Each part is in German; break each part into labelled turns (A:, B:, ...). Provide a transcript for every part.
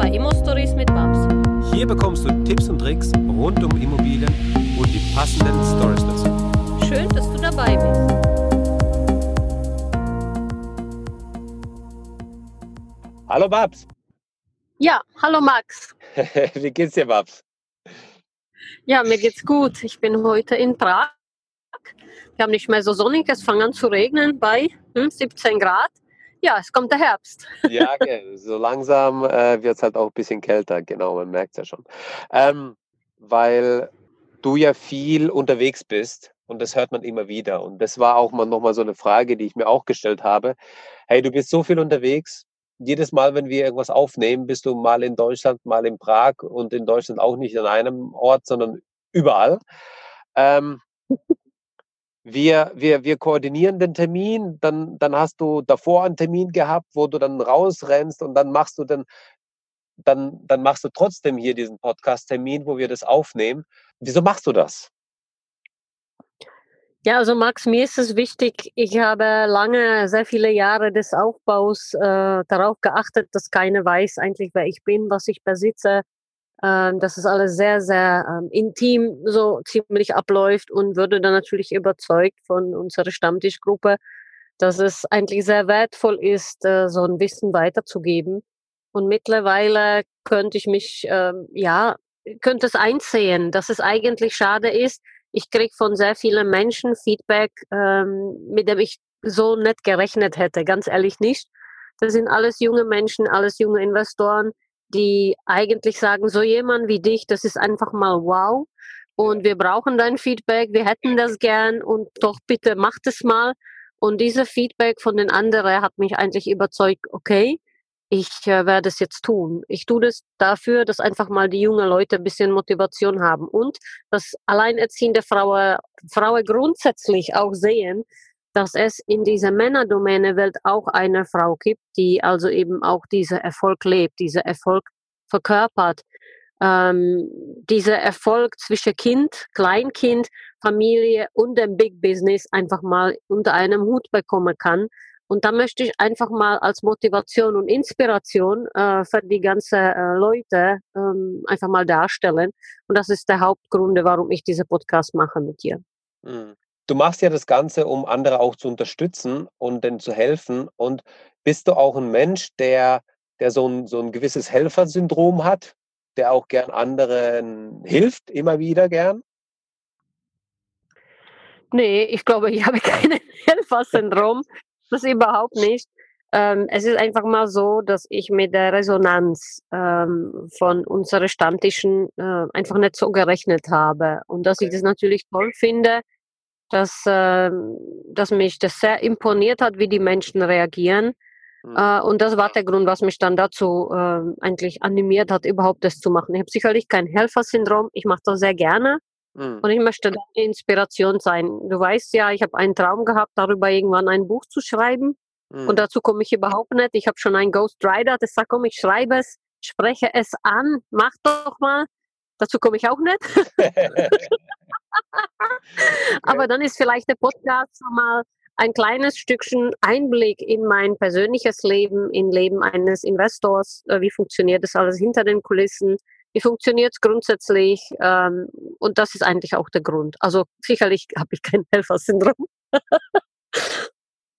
A: bei Immo Stories mit Babs.
B: Hier bekommst du Tipps und Tricks rund um Immobilien und die passenden Stories dazu.
A: Schön, dass du dabei bist.
B: Hallo Babs.
C: Ja, hallo Max.
B: Wie geht's dir, Babs?
C: Ja, mir geht's gut. Ich bin heute in Prag. Wir haben nicht mehr so sonnig, es fängt an zu regnen bei hm, 17 Grad. Ja, es kommt der Herbst.
B: Ja, okay. so langsam äh, wird es halt auch ein bisschen kälter, genau, man merkt es ja schon. Ähm, weil du ja viel unterwegs bist und das hört man immer wieder. Und das war auch mal nochmal so eine Frage, die ich mir auch gestellt habe. Hey, du bist so viel unterwegs. Jedes Mal, wenn wir irgendwas aufnehmen, bist du mal in Deutschland, mal in Prag und in Deutschland auch nicht an einem Ort, sondern überall. Ähm, wir, wir, wir koordinieren den Termin, dann, dann hast du davor einen Termin gehabt, wo du dann rausrennst und dann machst du dann, dann, dann machst du trotzdem hier diesen Podcast-Termin, wo wir das aufnehmen. Wieso machst du das?
C: Ja, also Max, mir ist es wichtig, ich habe lange, sehr viele Jahre des Aufbaus äh, darauf geachtet, dass keiner weiß eigentlich, wer ich bin, was ich besitze, ähm, dass es alles sehr, sehr ähm, intim so ziemlich abläuft und würde dann natürlich überzeugt von unserer Stammtischgruppe, dass es eigentlich sehr wertvoll ist, äh, so ein Wissen weiterzugeben. Und mittlerweile könnte ich mich, ähm, ja, könnte es einsehen, dass es eigentlich schade ist. Ich kriege von sehr vielen Menschen Feedback, ähm, mit dem ich so nicht gerechnet hätte, ganz ehrlich nicht. Das sind alles junge Menschen, alles junge Investoren, die eigentlich sagen, so jemand wie dich, das ist einfach mal wow. Und wir brauchen dein Feedback, wir hätten das gern und doch bitte macht es mal. Und diese Feedback von den anderen hat mich eigentlich überzeugt, okay, ich äh, werde es jetzt tun. Ich tue das dafür, dass einfach mal die jungen Leute ein bisschen Motivation haben und dass alleinerziehende Frauen, Frauen grundsätzlich auch sehen, dass es in dieser Männerdomäne-Welt auch eine Frau gibt, die also eben auch dieser Erfolg lebt, dieser Erfolg verkörpert. Ähm, dieser Erfolg zwischen Kind, Kleinkind, Familie und dem Big Business einfach mal unter einem Hut bekommen kann. Und da möchte ich einfach mal als Motivation und Inspiration äh, für die ganzen äh, Leute ähm, einfach mal darstellen. Und das ist der Hauptgrund, warum ich diese Podcast mache mit dir.
B: Mhm du machst ja das Ganze, um andere auch zu unterstützen und denen zu helfen. Und bist du auch ein Mensch, der, der so, ein, so ein gewisses Helfersyndrom hat, der auch gern anderen hilft, immer wieder gern?
C: Nee, ich glaube, ich habe kein Helfersyndrom. Das überhaupt nicht. Ähm, es ist einfach mal so, dass ich mit der Resonanz ähm, von unseren Stammtischen äh, einfach nicht so gerechnet habe. Und dass ich das natürlich toll finde, dass, äh, dass mich das sehr imponiert hat, wie die Menschen reagieren. Mhm. Äh, und das war der Grund, was mich dann dazu äh, eigentlich animiert hat, überhaupt das zu machen. Ich habe sicherlich kein Helfersyndrom, ich mache das sehr gerne. Mhm. Und ich möchte da eine Inspiration sein. Du weißt ja, ich habe einen Traum gehabt, darüber irgendwann ein Buch zu schreiben. Mhm. Und dazu komme ich überhaupt nicht. Ich habe schon einen Ghostwriter, der sagt, komm, ich schreibe es, spreche es an, mach doch mal. Dazu komme ich auch nicht. Aber dann ist vielleicht der Podcast mal ein kleines Stückchen Einblick in mein persönliches Leben, in Leben eines Investors. Äh, wie funktioniert das alles hinter den Kulissen? Wie funktioniert es grundsätzlich? Ähm, und das ist eigentlich auch der Grund. Also sicherlich habe ich kein Helfersyndrom.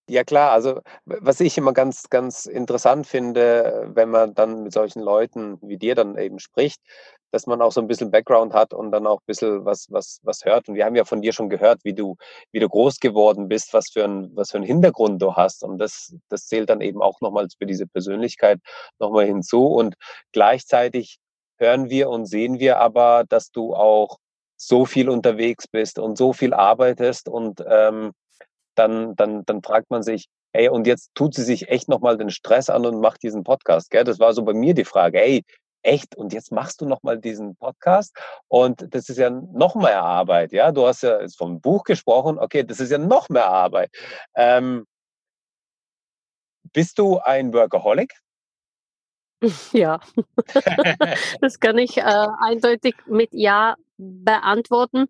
B: Ja klar, also was ich immer ganz, ganz interessant finde, wenn man dann mit solchen Leuten wie dir dann eben spricht, dass man auch so ein bisschen Background hat und dann auch ein bisschen was, was, was hört. Und wir haben ja von dir schon gehört, wie du, wie du groß geworden bist, was für ein, was für einen Hintergrund du hast. Und das, das zählt dann eben auch nochmals für diese Persönlichkeit nochmal hinzu. Und gleichzeitig hören wir und sehen wir aber, dass du auch so viel unterwegs bist und so viel arbeitest und ähm, dann, dann, dann fragt man sich, ey, und jetzt tut sie sich echt nochmal den Stress an und macht diesen Podcast. Gell? Das war so bei mir die Frage, ey, echt, und jetzt machst du nochmal diesen Podcast und das ist ja noch mehr Arbeit, ja. Du hast ja jetzt vom Buch gesprochen, okay, das ist ja noch mehr Arbeit. Ähm, bist du ein Workaholic?
C: Ja, das kann ich äh, eindeutig mit Ja beantworten.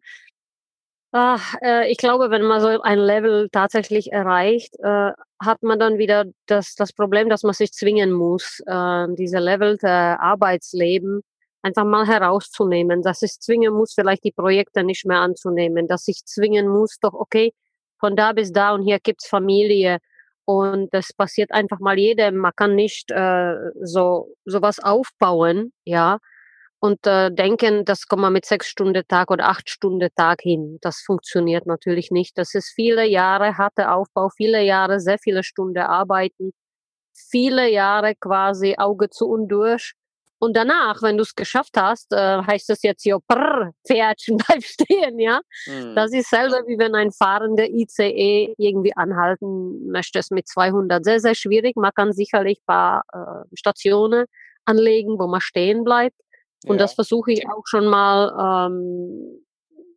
C: Ach, äh, ich glaube, wenn man so ein Level tatsächlich erreicht, äh, hat man dann wieder das, das Problem, dass man sich zwingen muss, äh, diese Level der Arbeitsleben einfach mal herauszunehmen, dass ich zwingen muss, vielleicht die Projekte nicht mehr anzunehmen, dass ich zwingen muss, doch okay, von da bis da und hier gibt's Familie und das passiert einfach mal jedem. Man kann nicht äh, so sowas aufbauen, ja, und äh, denken, das kommt man mit sechs Stunden Tag oder acht Stunden Tag hin. Das funktioniert natürlich nicht. Das ist viele Jahre harter Aufbau, viele Jahre, sehr viele Stunden arbeiten, viele Jahre quasi Auge zu und durch. Und danach, wenn du es geschafft hast, äh, heißt es jetzt hier, prrr, Pferdchen, bleib stehen, ja. Mhm. Das ist selber wie wenn ein fahrender ICE irgendwie anhalten möchte, es mit 200. Sehr, sehr schwierig. Man kann sicherlich ein paar äh, Stationen anlegen, wo man stehen bleibt. Und ja. das versuche ich auch schon mal, ähm,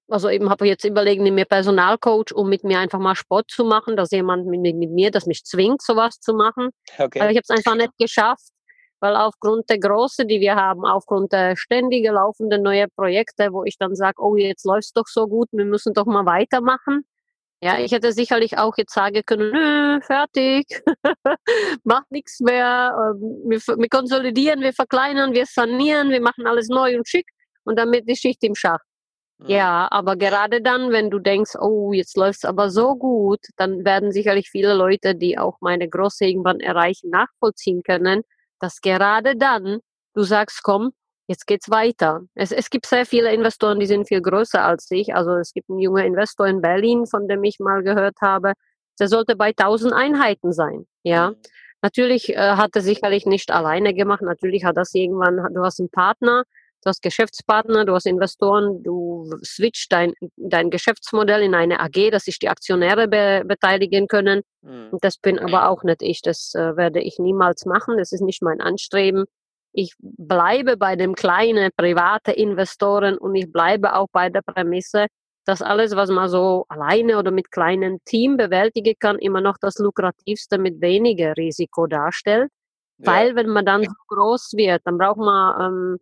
C: also eben habe ich jetzt überlegt, mir Personalcoach, um mit mir einfach mal Sport zu machen, dass jemand mit, mit mir, das mich zwingt, sowas zu machen. Okay. Aber ich habe es einfach nicht geschafft, weil aufgrund der Größe, die wir haben, aufgrund der ständig laufenden neuen Projekte, wo ich dann sage, oh, jetzt läuft es doch so gut, wir müssen doch mal weitermachen, ja, ich hätte sicherlich auch jetzt sagen können, nö, fertig, macht nichts mehr, ähm, wir, wir, konsolidieren, wir verkleinern, wir sanieren, wir machen alles neu und schick und damit die Schicht im Schach. Ja. ja, aber gerade dann, wenn du denkst, oh, jetzt läuft es aber so gut, dann werden sicherlich viele Leute, die auch meine Große irgendwann erreichen, nachvollziehen können, dass gerade dann du sagst, komm, jetzt geht's weiter. Es, es gibt sehr viele Investoren, die sind viel größer als ich. Also es gibt einen jungen Investor in Berlin, von dem ich mal gehört habe. Der sollte bei 1000 Einheiten sein. Ja. Mhm. Natürlich äh, hat er sicherlich nicht alleine gemacht. Natürlich hat das irgendwann, du hast einen Partner, du hast Geschäftspartner, du hast Investoren, du switcht dein, dein Geschäftsmodell in eine AG, dass sich die Aktionäre be beteiligen können. Mhm. Das bin aber auch nicht ich. Das äh, werde ich niemals machen. Das ist nicht mein Anstreben ich bleibe bei dem kleinen private Investoren und ich bleibe auch bei der Prämisse, dass alles, was man so alleine oder mit kleinem Team bewältigen kann, immer noch das lukrativste mit weniger Risiko darstellt. Ja. Weil wenn man dann so groß wird, dann braucht man, ähm,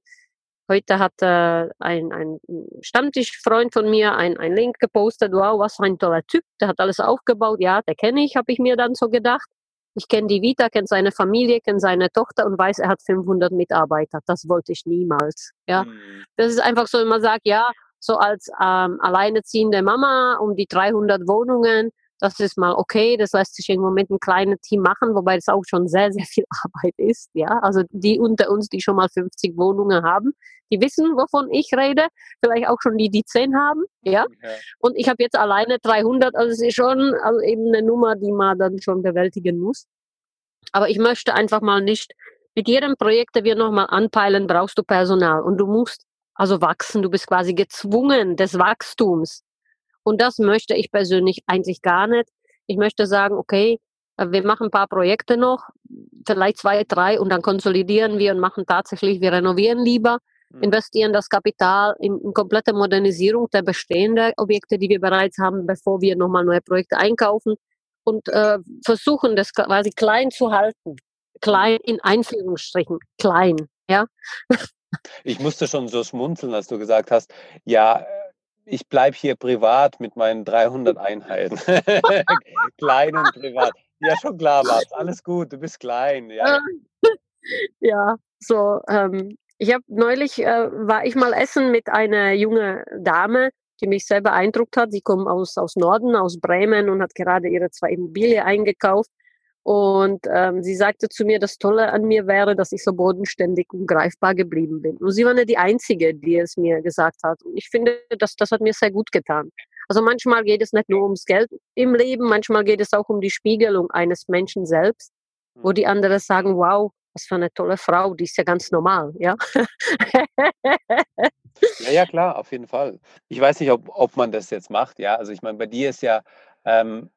C: heute hat äh, ein, ein Stammtischfreund von mir ein, ein Link gepostet, wow, was für ein toller Typ, der hat alles aufgebaut, ja, der kenne ich, habe ich mir dann so gedacht. Ich kenne die Vita, kenne seine Familie, kenne seine Tochter und weiß, er hat 500 Mitarbeiter. Das wollte ich niemals. Ja, mhm. das ist einfach so, wenn man sagt, ja, so als ähm, alleineziehende Mama um die 300 Wohnungen, das ist mal okay, das lässt sich irgendwo mit einem kleinen Team machen, wobei das auch schon sehr, sehr viel Arbeit ist. Ja, also die unter uns, die schon mal 50 Wohnungen haben, die wissen, wovon ich rede, vielleicht auch schon die, die 10 haben. Ja, ja. und ich habe jetzt alleine 300, also es ist schon also eben eine Nummer, die man dann schon bewältigen muss. Aber ich möchte einfach mal nicht, mit jedem Projekt, der wir nochmal anpeilen, brauchst du Personal und du musst also wachsen, du bist quasi gezwungen des Wachstums. Und das möchte ich persönlich eigentlich gar nicht. Ich möchte sagen, okay, äh, wir machen ein paar Projekte noch, vielleicht zwei, drei und dann konsolidieren wir und machen tatsächlich, wir renovieren lieber, mhm. investieren das Kapital in, in, komplette Modernisierung der bestehenden Objekte, die wir bereits haben, bevor wir nochmal neue Projekte einkaufen und äh, versuchen, das quasi klein zu halten. Klein in Einführungsstrichen, klein, ja.
B: Ich musste schon so schmunzeln, als du gesagt hast, ja, ich bleibe hier privat mit meinen 300 Einheiten. klein und privat. Ja, schon klar, Mats. Alles gut, du bist klein. Ja,
C: ja so. Ähm, ich habe neulich, äh, war ich mal essen mit einer jungen Dame, die mich sehr beeindruckt hat. Sie kommt aus, aus Norden, aus Bremen und hat gerade ihre zwei Immobilien eingekauft. Und ähm, sie sagte zu mir, das Tolle an mir wäre, dass ich so bodenständig und greifbar geblieben bin. Und sie war nicht die Einzige, die es mir gesagt hat. Und ich finde, das, das hat mir sehr gut getan. Also manchmal geht es nicht nur ums Geld im Leben, manchmal geht es auch um die Spiegelung eines Menschen selbst, wo die anderen sagen, wow, was für eine tolle Frau, die ist ja ganz normal, ja.
B: ja, ja, klar, auf jeden Fall. Ich weiß nicht, ob, ob man das jetzt macht, ja. Also ich meine, bei dir ist ja ähm,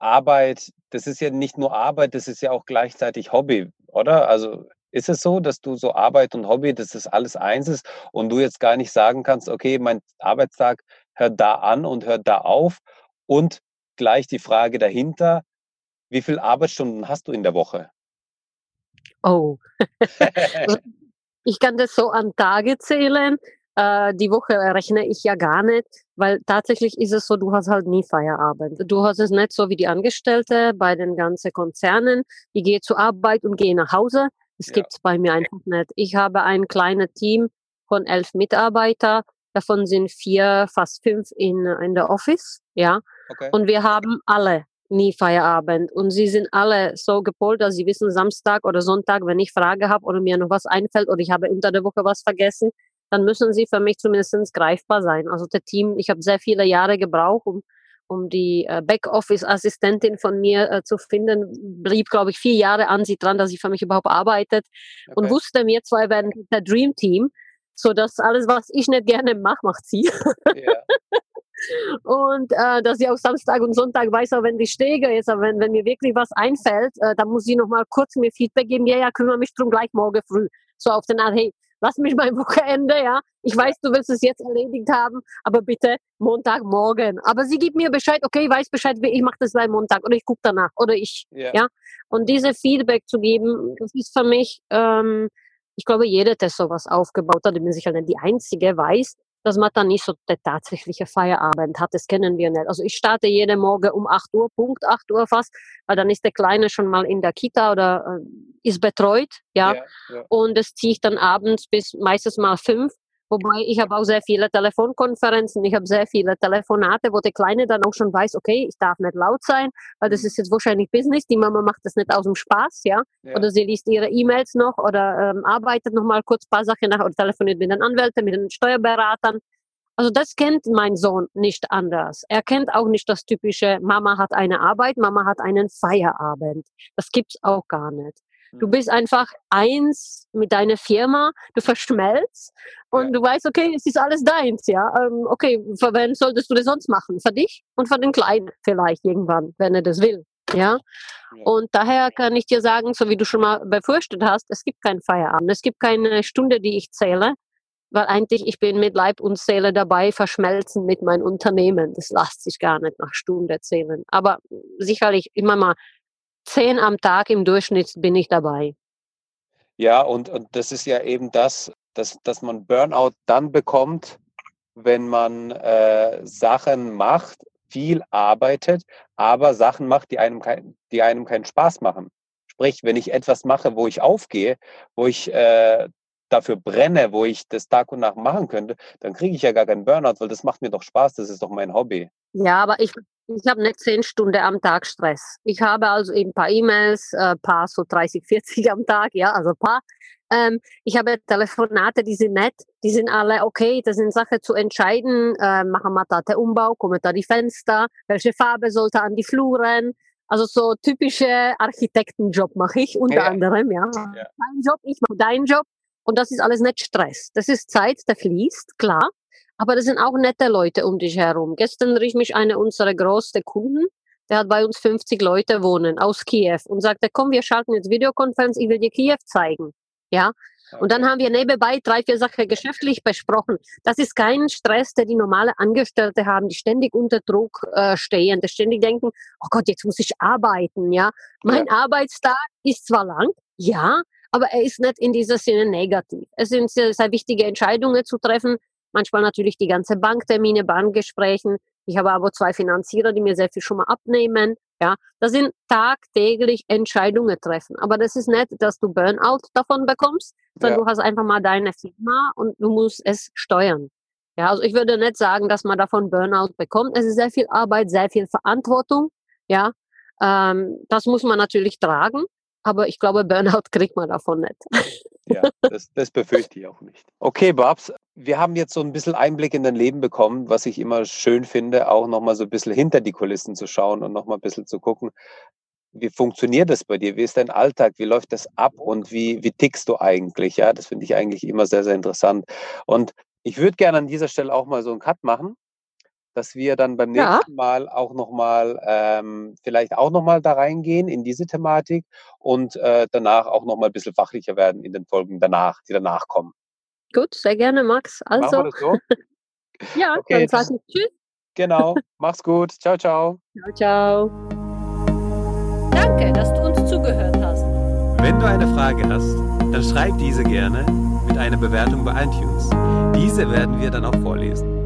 B: Arbeit, das ist ja nicht nur Arbeit, das ist ja auch gleichzeitig Hobby, oder? Also ist es so, dass du so Arbeit und Hobby, dass das alles eins ist und du jetzt gar nicht sagen kannst, okay, mein Arbeitstag hört da an und hört da auf und gleich die Frage dahinter, wie viele Arbeitsstunden hast du in der Woche?
C: Oh, ich kann das so an Tage zählen. Äh, die Woche rechne ich ja gar nicht, weil tatsächlich ist es so, du hast halt nie Feierabend. Du hast es nicht so wie die Angestellte bei den ganzen Konzernen. Ich gehe zur Arbeit und gehe nach Hause. Das
B: Ja.
C: gibt's bei mir einfach nicht. Ich habe ein kleines Team von elf Mitarbeiter. Davon sind vier, fast fünf in, in der Office, ja.
B: Okay.
C: Und wir haben alle nie Feierabend. Und sie sind alle so gepolt, dass sie wissen, Samstag oder Sonntag, wenn ich Frage habe oder mir noch was einfällt oder ich habe unter der Woche was vergessen, dann müssen sie für mich zumindest greifbar sein. Also der Team, ich habe sehr viele Jahre gebraucht, um, um die äh, Backoffice-Assistentin von mir äh, zu finden, blieb, glaube ich, vier Jahre an sie dran, dass sie für mich überhaupt arbeitet und
B: okay.
C: wusste, wir zwei werden der Dream Team, so dass alles, was ich nicht gerne mache, macht sie.
B: Ja.
C: Und äh, dass sie auch Samstag und Sonntag weiß, auch wenn die Stege ist, aber wenn, wenn mir wirklich was einfällt, äh, dann muss sie noch mal kurz mir Feedback geben. Ja, ja, kümmere mich drum gleich morgen früh. So auf den Art, hey, lass mich mein Wochenende, ja. Ich weiß, du willst es jetzt erledigt haben, aber bitte Montagmorgen. Aber sie gibt mir Bescheid, okay, ich weiß Bescheid, ich mache das bei Montag oder ich gucke danach oder ich.
B: Ja.
C: Ja. Und diese Feedback zu geben, das ist für mich, ähm, ich glaube, jeder, der sowas aufgebaut hat, ich bin sicher nicht die Einzige, weiß, dass man dann nicht so der tatsächliche Feierabend hat. Das kennen wir nicht. Also ich starte jeden Morgen um 8 Uhr, Punkt 8 Uhr fast, weil dann ist der Kleine schon mal in der Kita oder äh, ist betreut, ja.
B: Ja, ja.
C: Und das ziehe ich dann abends bis meistens mal fünf. Wobei ich habe auch sehr viele Telefonkonferenzen, ich habe sehr viele Telefonate, wo der Kleine dann auch schon weiß, okay, ich darf nicht laut sein, weil das
B: Mhm.
C: ist jetzt wahrscheinlich Business. Die Mama macht das nicht aus dem Spaß, ja.
B: Ja.
C: Oder sie liest ihre E-Mails noch oder ähm, arbeitet noch mal kurz ein paar Sachen nach oder telefoniert mit den Anwälten, mit den Steuerberatern. Also das kennt mein Sohn nicht anders. Er kennt auch nicht das typische, Mama hat eine Arbeit, Mama hat einen Feierabend. Das gibt's auch gar nicht. Du
B: Mhm.
C: bist einfach eins mit deiner Firma, du verschmelzt und
B: Ja.
C: du weißt, okay, es ist alles deins, ja. Ähm, okay, für wen solltest du das sonst machen? Für dich und für den Kleinen vielleicht irgendwann, wenn er das will, ja. Und daher kann ich dir sagen, so wie du schon mal befürchtet hast, es gibt keinen Feierabend, es gibt keine Stunde, die ich zähle, weil eigentlich ich bin mit Leib und Seele dabei, verschmelzen mit meinem Unternehmen. Das lässt sich gar nicht nach Stunde zählen. Aber sicherlich immer mal zehn am Tag im Durchschnitt bin ich dabei.
B: Ja, und, und das ist ja eben das, dass, dass man Burnout dann bekommt, wenn man äh, Sachen macht, viel arbeitet, aber Sachen macht, die einem, kein, die einem keinen Spaß machen. Sprich, wenn ich etwas mache, wo ich aufgehe, wo ich äh, dafür brenne, wo ich das Tag und Nacht machen könnte, dann kriege ich ja gar keinen Burnout, weil das macht mir doch Spaß, das ist doch mein Hobby.
C: Ja, aber ich, ich habe nicht zehn Stunden am Tag Stress. Ich habe also eben ein paar E-Mails, ein paar so 30, 40 am Tag, ja, also ein paar. Ähm, ich habe Telefonate, die sind nett, die sind alle okay, das sind Sachen zu entscheiden. Äh, machen wir da den Umbau, kommen da die Fenster, welche Farbe sollte an die Fluren? Also so typische Architektenjob mache ich unter
B: Ja.
C: anderem, ja.
B: Ja.
C: Dein Job, ich mache deinen Job und das ist alles nicht Stress. Das ist Zeit, der fließt, klar. Aber das sind auch nette Leute um dich herum. Gestern rief mich eine unserer größten Kunden, der hat bei uns 50 Leute wohnen aus Kiew und sagte, komm, wir schalten jetzt Videokonferenz, ich will dir Kiew zeigen. Ja. Und dann haben wir nebenbei drei, vier Sachen geschäftlich besprochen. Das ist kein Stress, der die normale Angestellte haben, die ständig unter Druck äh, stehen, die ständig denken, oh Gott, jetzt muss ich arbeiten, ja. Mein Arbeitstag ist zwar lang, ja, aber er ist nicht in dieser Sinne negativ. Es sind sehr, sehr wichtige Entscheidungen zu treffen, manchmal natürlich die ganze Banktermine, Bankgesprächen. Ich habe aber zwei Finanzierer, die mir sehr viel schon mal abnehmen. Ja, das sind tagtäglich Entscheidungen treffen. Aber das ist nicht, dass du Burnout davon bekommst, sondern
B: Ja.
C: du hast einfach mal deine Firma und du musst es steuern. Ja, also ich würde nicht sagen, dass man davon Burnout bekommt. Es ist sehr viel Arbeit, sehr viel Verantwortung. Ja, ähm, das muss man natürlich tragen. Aber ich glaube, Burnout kriegt man davon nicht.
B: Ja, das, das befürchte ich auch nicht. Okay, Babs, wir haben jetzt so ein bisschen Einblick in dein Leben bekommen, was ich immer schön finde, auch nochmal so ein bisschen hinter die Kulissen zu schauen und nochmal ein bisschen zu gucken, wie funktioniert das bei dir? Wie ist dein Alltag? Wie läuft das ab und wie, wie tickst du eigentlich? Ja, das finde ich eigentlich immer sehr, sehr interessant. Und ich würde gerne an dieser Stelle auch mal so einen Cut machen, dass wir dann beim
C: Ja.
B: nächsten Mal auch nochmal, ähm, vielleicht auch nochmal da reingehen in diese Thematik und äh, danach auch nochmal ein bisschen fachlicher werden in den Folgen danach, die danach kommen.
C: Gut, sehr gerne, Max. Also,
B: so?
C: ja,
B: Okay,
C: dann sage ich Tschüss.
B: Genau. Mach's gut. Ciao, ciao.
C: Ciao, ciao.
A: Danke, dass du uns zugehört hast.
D: Wenn du eine Frage hast, dann schreib diese gerne mit
B: eine Bewertung bei iTunes. Diese werden wir dann auch vorlesen.